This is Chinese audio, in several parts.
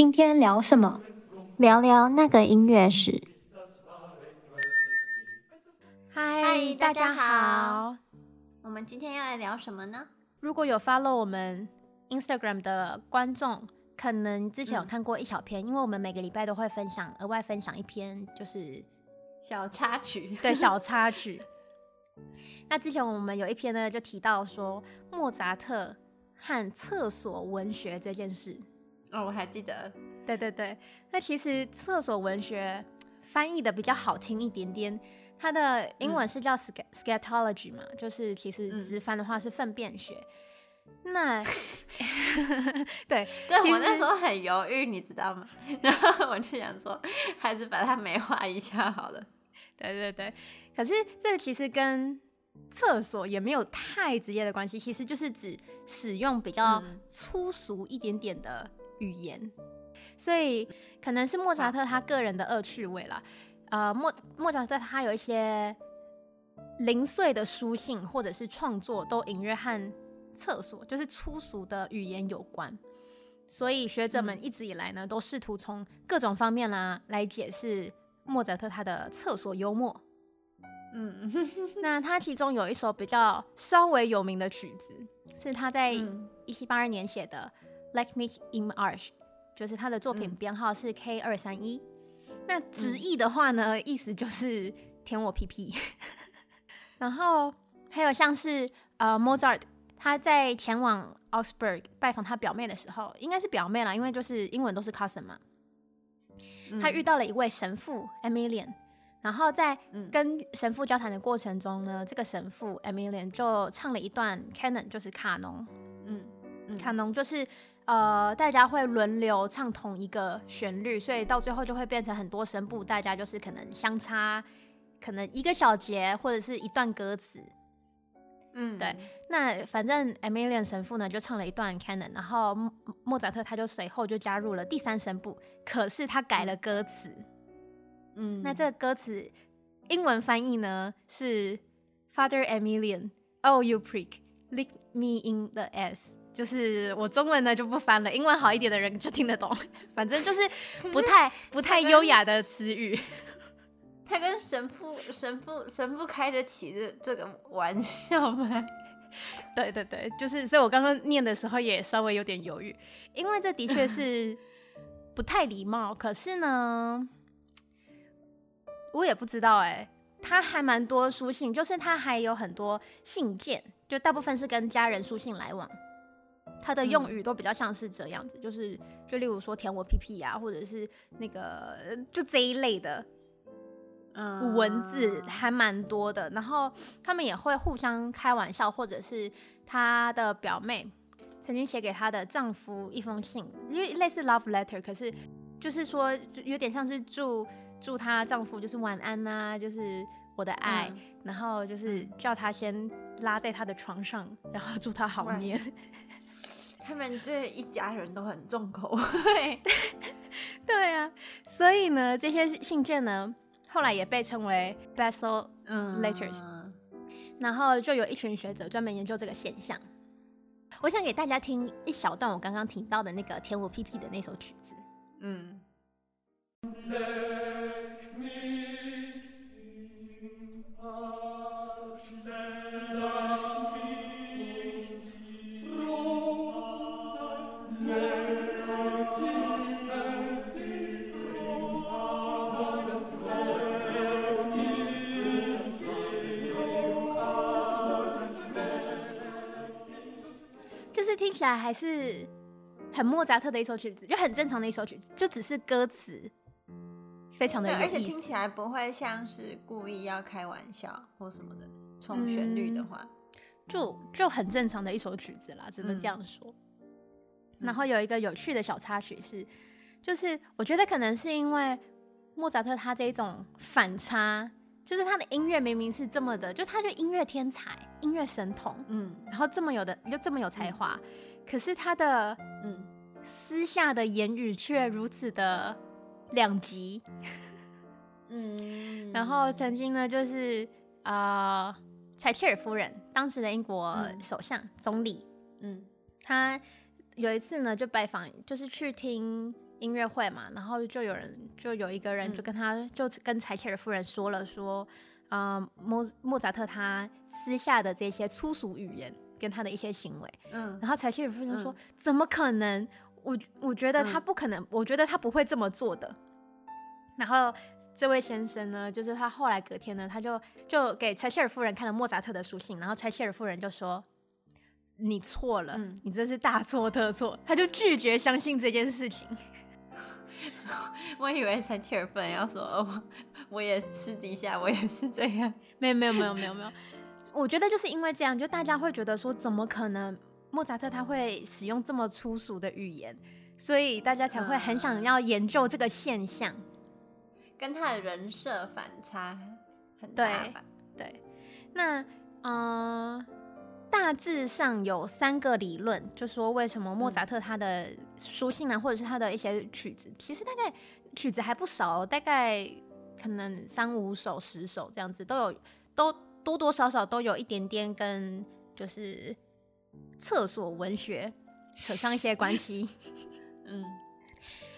今天聊什么？聊聊那个音乐史。嗨，大家好。我们今天要来聊什么呢？如果有 follow 我们 Instagram 的观众，可能之前有看过一小篇，嗯、因为我们每个礼拜都会分享，额外分享一篇，就是小插曲。对，小插曲。那之前我们有一篇呢，就提到说莫扎特和厕所文学这件事。哦，我还记得。对对对，那其实厕所文学翻译的比较好听一点点，它的英文是叫 scatology 嘛，嗯、就是其实直翻的话是粪便学。嗯、那 对，对我那时候很犹豫，你知道吗？然后我就想说，还是把它美化一下好了。对对对，可是这其实跟厕所也没有太直接的关系，其实就是指使用比较粗俗一点点的语言，所以可能是莫扎特他个人的恶趣味啦。呃，莫莫扎特他有一些零碎的书信或者是创作，都隐约和厕所就是粗俗的语言有关。所以学者们一直以来呢，都试图从各种方面啦来解释莫扎特他的厕所幽默。嗯，那他其中有一首比较稍微有名的曲子，是他在一七八二年写的《Like Me in March》，就是他的作品编号是 K 二三一。那直译的话呢，意思就是舔我屁屁。然后还有像是呃，Mozart，他在前往 Augsburg 拜访他表妹的时候，应该是表妹啦，因为就是英文都是 cousin 嘛，他遇到了一位神父 Emilian。然后在跟神父交谈的过程中呢，嗯、这个神父 Emilian 就唱了一段 Canon，就是卡农。嗯，嗯卡农就是呃，大家会轮流唱同一个旋律，所以到最后就会变成很多声部，大家就是可能相差可能一个小节或者是一段歌词。嗯，对。那反正 Emilian 神父呢就唱了一段 Canon，然后莫扎特他就随后就加入了第三声部，可是他改了歌词。嗯嗯，那这个歌词英文翻译呢是 Father Emilian，Oh you prick, lick me in the ass，就是我中文呢就不翻了，英文好一点的人就听得懂，反正就是不太不太优雅的词语。他跟神父神父神父开得起这这个玩笑吗？对对对，就是，所以我刚刚念的时候也稍微有点犹豫，因为这的确是不太礼貌，可是呢。我也不知道哎、欸，他还蛮多书信，就是他还有很多信件，就大部分是跟家人书信来往。他的用语都比较像是这样子，嗯、就是就例如说舔我屁屁啊，或者是那个就这一类的，嗯，文字还蛮多的。然后他们也会互相开玩笑，或者是她的表妹曾经写给她的丈夫一封信，因为类似 love letter，可是就是说就有点像是祝。祝她丈夫就是晚安呐、啊，就是我的爱，嗯、然后就是叫她先拉在他的床上，然后祝她好眠。他们这一家人都很重口味，对啊，所以呢，这些信件呢，后来也被称为 Bessel Letters，、嗯、然后就有一群学者专门研究这个现象。我想给大家听一小段我刚刚听到的那个舔我屁屁的那首曲子，嗯。起来还是很莫扎特的一首曲子，就很正常的一首曲子，就只是歌词。非常的，而且听起来不会像是故意要开玩笑或什么的。从旋律的话，嗯、就就很正常的一首曲子啦，只能这样说。嗯、然后有一个有趣的小插曲是，就是我觉得可能是因为莫扎特他这一种反差，就是他的音乐明明是这么的，就他就音乐天才、音乐神童，嗯，然后这么有的又这么有才华，嗯、可是他的嗯。私下的言语却如此的。两极，嗯，然后曾经呢，就是啊，柴、呃、契尔夫人，当时的英国首相、嗯、总理，嗯，他有一次呢，就拜访，就是去听音乐会嘛，然后就有人就有一个人就跟他、嗯、就跟柴切尔夫人说了说，嗯，莫莫扎特他私下的这些粗俗语言跟他的一些行为，嗯，然后柴契尔夫人说、嗯、怎么可能？我我觉得他不可能，嗯、我觉得他不会这么做的。然后这位先生呢，就是他后来隔天呢，他就就给柴契尔夫人看了莫扎特的书信，然后柴契尔夫人就说。你错了，嗯、你这是大错特错。他就拒绝相信这件事情。我以为柴切尔夫人要说，哦，我也私底下我也是这样。没有没有没有没有没有。我觉得就是因为这样，就大家会觉得说，怎么可能莫扎特他会使用这么粗俗的语言？所以大家才会很想要研究这个现象，嗯、跟他的人设反差很大吧？对，对，那嗯。呃大致上有三个理论，就说为什么莫扎特他的书信啊，或者是他的一些曲子，其实大概曲子还不少，大概可能三五首、十首这样子都有，都多多少少都有一点点跟就是厕所文学扯上一些关系。嗯，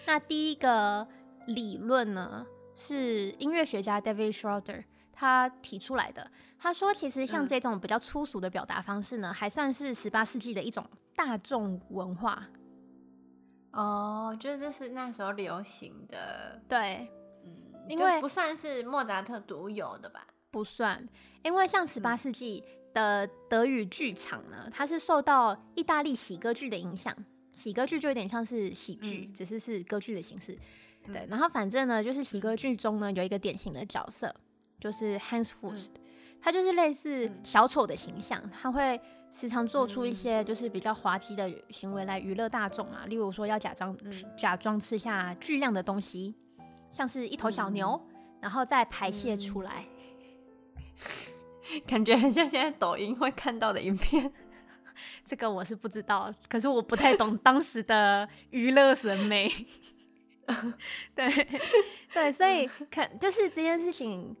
那第一个理论呢，是音乐学家 David Schroeder。他提出来的，他说，其实像这种比较粗俗的表达方式呢，嗯、还算是十八世纪的一种大众文化。哦，就是这是那时候流行的，对，嗯，因为不算是莫扎特独有的吧？不算，因为像十八世纪的德语剧场呢，它是受到意大利喜歌剧的影响，喜歌剧就有点像是喜剧，嗯、只是是歌剧的形式。对，嗯、然后反正呢，就是喜歌剧中呢有一个典型的角色。就是 Hans Fust，他就是类似小丑的形象，他会时常做出一些就是比较滑稽的行为来娱乐大众啊，例如说要假装假装吃下巨量的东西，像是一头小牛，然后再排泄出来，感觉很像现在抖音会看到的影片。这个我是不知道，可是我不太懂当时的娱乐审美。对对，所以看就是这件事情。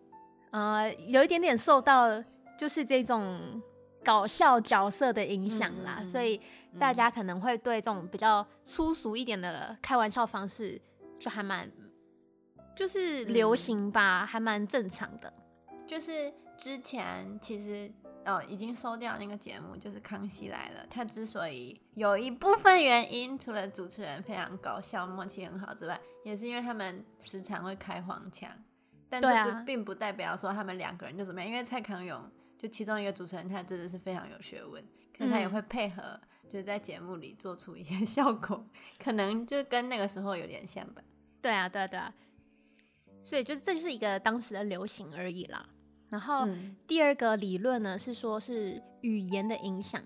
呃，有一点点受到就是这种搞笑角色的影响啦，嗯嗯、所以大家可能会对这种比较粗俗一点的开玩笑方式，就还蛮就是流行吧，嗯、还蛮正常的。就是之前其实哦已经收掉那个节目，就是《康熙来了》，他之所以有一部分原因，除了主持人非常搞笑、默契很好之外，也是因为他们时常会开黄腔。但这不并不代表说他们两个人就怎么样，因为蔡康永就其中一个主持人，他真的是非常有学问，可能他也会配合，就是在节目里做出一些 效果，可能就跟那个时候有点像吧。对啊，对啊，对啊。所以就是这就是一个当时的流行而已啦。然后第二个理论呢是说是语言的影响，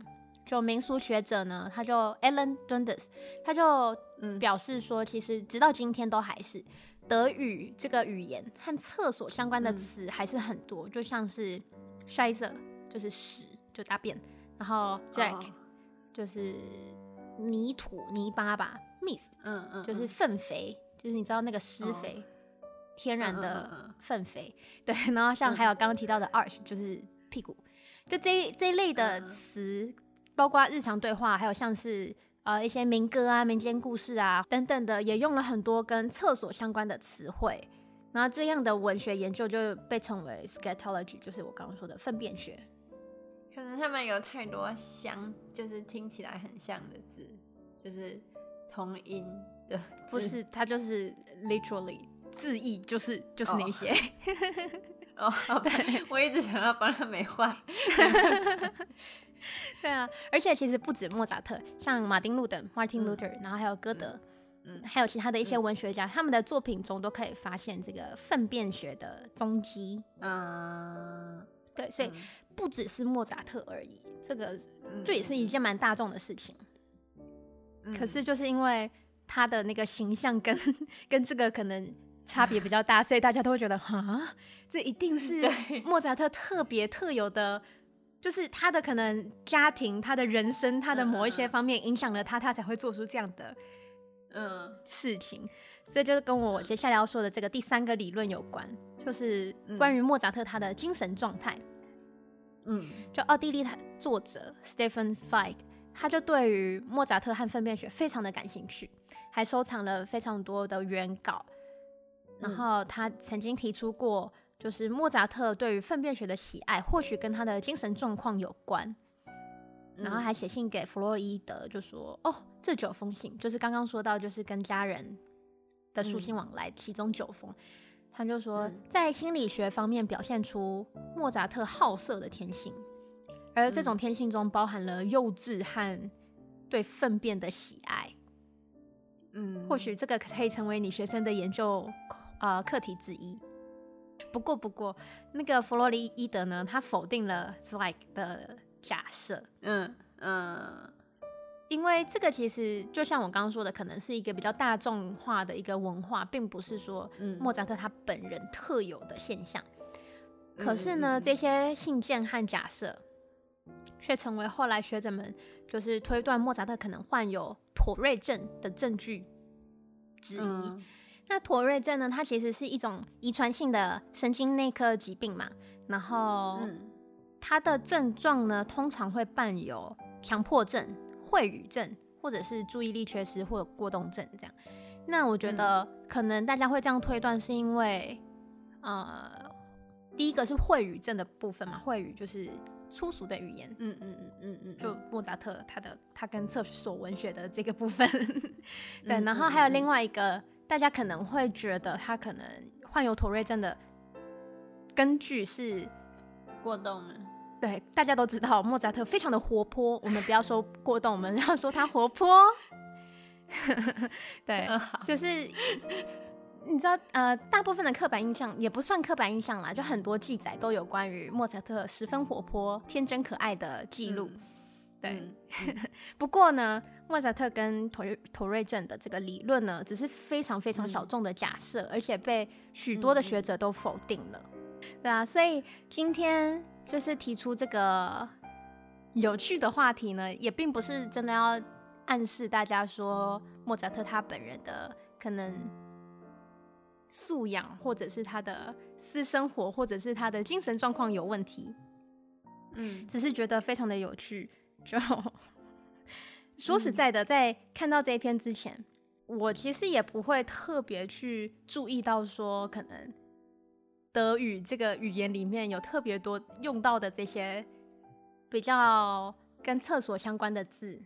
就民俗学者呢他就 Alan Dundas，他就表示说，其实直到今天都还是。德语这个语言和厕所相关的词还是很多，嗯、就像是 Scheiße 就是屎，就大便，然后 oh. 就是泥土泥巴吧，Mist 嗯嗯就是粪肥，就是你知道那个施肥，oh. 天然的粪肥，对，然后像还有刚刚提到的 Arsch 就是屁股，就这这一类的词，包括日常对话，还有像是。呃，一些民歌啊、民间故事啊等等的，也用了很多跟厕所相关的词汇。然后这样的文学研究就被称为 scatology，就是我刚刚说的粪便学。可能他们有太多相，就是听起来很像的字，就是同音的。不是，它就是 literally 字意，就是就是那些。哦，对，我一直想要帮他美化。对啊，而且其实不止莫扎特，像马丁路德 （Martin Luther），然后还有歌德，嗯，还有其他的一些文学家，嗯、他们的作品中都可以发现这个粪便学的踪迹。嗯，对，所以不只是莫扎特而已，这个这也是一件蛮大众的事情。嗯、可是就是因为他的那个形象跟 跟这个可能差别比较大，所以大家都会觉得，哈，这一定是莫扎特特别特有的。就是他的可能家庭、他的人生、他的某一些方面影响了他，他才会做出这样的嗯事情。所以就是跟我接下来要说的这个第三个理论有关，就是关于莫扎特他的精神状态。嗯，就奥地利他作者 Stephen Zweig，他就对于莫扎特和粪便学非常的感兴趣，还收藏了非常多的原稿。然后他曾经提出过，就是莫扎特对于粪便学的喜爱，或许跟他的精神状况有关。然后还写信给弗洛伊德，就说：“哦，这九封信就是刚刚说到，就是跟家人的书信往来，其中九封，他就说在心理学方面表现出莫扎特好色的天性，而这种天性中包含了幼稚和对粪便的喜爱。嗯，或许这个可以成为你学生的研究。”呃，课题之一。不过，不过，那个弗洛伊德呢，他否定了 Zweig 的假设。嗯嗯，因为这个其实就像我刚刚说的，可能是一个比较大众化的一个文化，并不是说莫扎特他本人特有的现象。嗯、可是呢，这些信件和假设却成为后来学者们就是推断莫扎特可能患有妥瑞症的证据之一。嗯那妥瑞症呢？它其实是一种遗传性的神经内科疾病嘛。然后，它的症状呢，通常会伴有强迫症、秽语症，或者是注意力缺失或者过动症这样。那我觉得可能大家会这样推断，是因为，呃，第一个是秽语症的部分嘛，秽语就是粗俗的语言。嗯嗯嗯嗯嗯，就莫扎特他的他跟厕所文学的这个部分。对，然后还有另外一个。大家可能会觉得他可能患有妥瑞症的根据是过动了。对，大家都知道莫扎特非常的活泼，我们不要说过动，我们要说他活泼。对，就是你知道，呃，大部分的刻板印象也不算刻板印象啦，就很多记载都有关于莫扎特十分活泼、天真可爱的记录。嗯对，嗯、不过呢，莫扎特跟妥瑞妥瑞症的这个理论呢，只是非常非常小众的假设，嗯、而且被许多的学者都否定了。嗯、对啊，所以今天就是提出这个有趣的话题呢，也并不是真的要暗示大家说莫扎特他本人的可能素养，或者是他的私生活，或者是他的精神状况有问题。嗯，只是觉得非常的有趣。就说实在的，在看到这一篇之前，我其实也不会特别去注意到说，可能德语这个语言里面有特别多用到的这些比较跟厕所相关的字。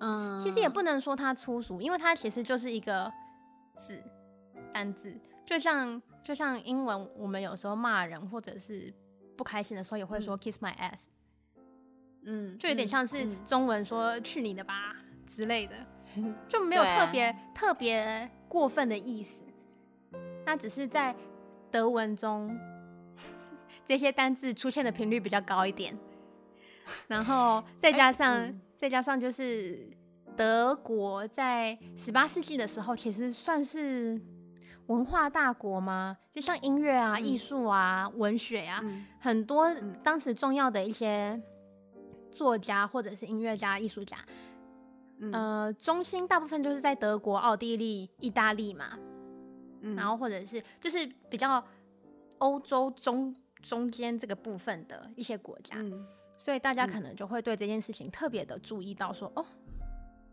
嗯，其实也不能说它粗俗，因为它其实就是一个字单字，就像就像英文，我们有时候骂人或者是不开心的时候，也会说 kiss my ass。嗯，就有点像是中文说“去你的吧”之类的，就没有特别、啊、特别过分的意思。那只是在德文中，这些单字出现的频率比较高一点。然后再加上、欸嗯、再加上，就是德国在十八世纪的时候，其实算是文化大国嘛，就像音乐啊、艺术、嗯、啊、文学啊，嗯、很多当时重要的一些。作家或者是音乐家、艺术家，嗯、呃，中心大部分就是在德国、奥地利、意大利嘛，嗯、然后或者是就是比较欧洲中中间这个部分的一些国家，嗯、所以大家可能就会对这件事情特别的注意到说，哦，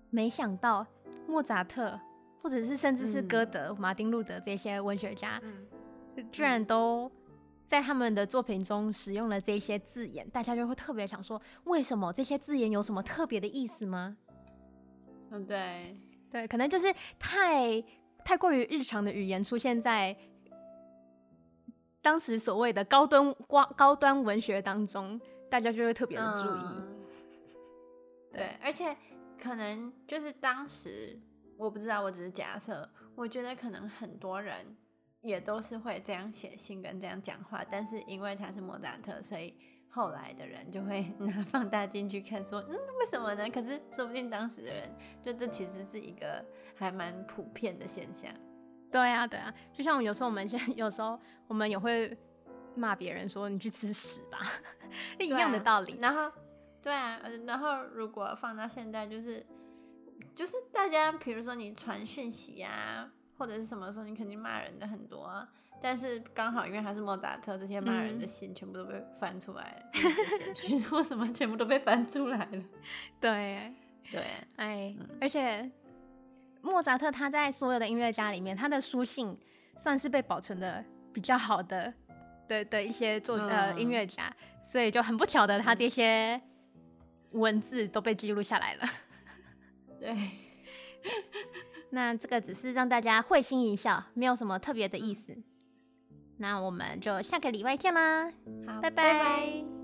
没想到莫扎特或者是甚至是歌德、嗯、马丁路德这些文学家，嗯、居然都。在他们的作品中使用了这些字眼，大家就会特别想说，为什么这些字眼有什么特别的意思吗？嗯，对，对，可能就是太太过于日常的语言出现在当时所谓的高端高高端文学当中，大家就会特别的注意。嗯，对，而且可能就是当时我不知道，我只是假设，我觉得可能很多人。也都是会这样写信跟这样讲话，但是因为他是莫扎特，所以后来的人就会 拿放大镜去看，说，嗯，为什么呢？可是说不定当时的人，就这其实是一个还蛮普遍的现象。对啊，对啊，就像有时候我们现在 有时候我们也会骂别人说你去吃屎吧，一样的道理。然后，对啊，然后如果放到现在，就是就是大家比如说你传讯息啊。或者是什么时候你肯定骂人的很多啊。但是刚好因为他是莫扎特，这些骂人的信全部都被翻出来了，什么全部都被翻出来了。对对，哎，嗯、而且莫扎特他在所有的音乐家里面，他的书信算是被保存的比较好的的的一些作、嗯、呃音乐家，所以就很不巧的，他这些文字都被记录下来了。对，那这个只是让大家会心一笑，没有什么特别的意思。那我们就下个礼拜见啦，好，拜拜。拜拜。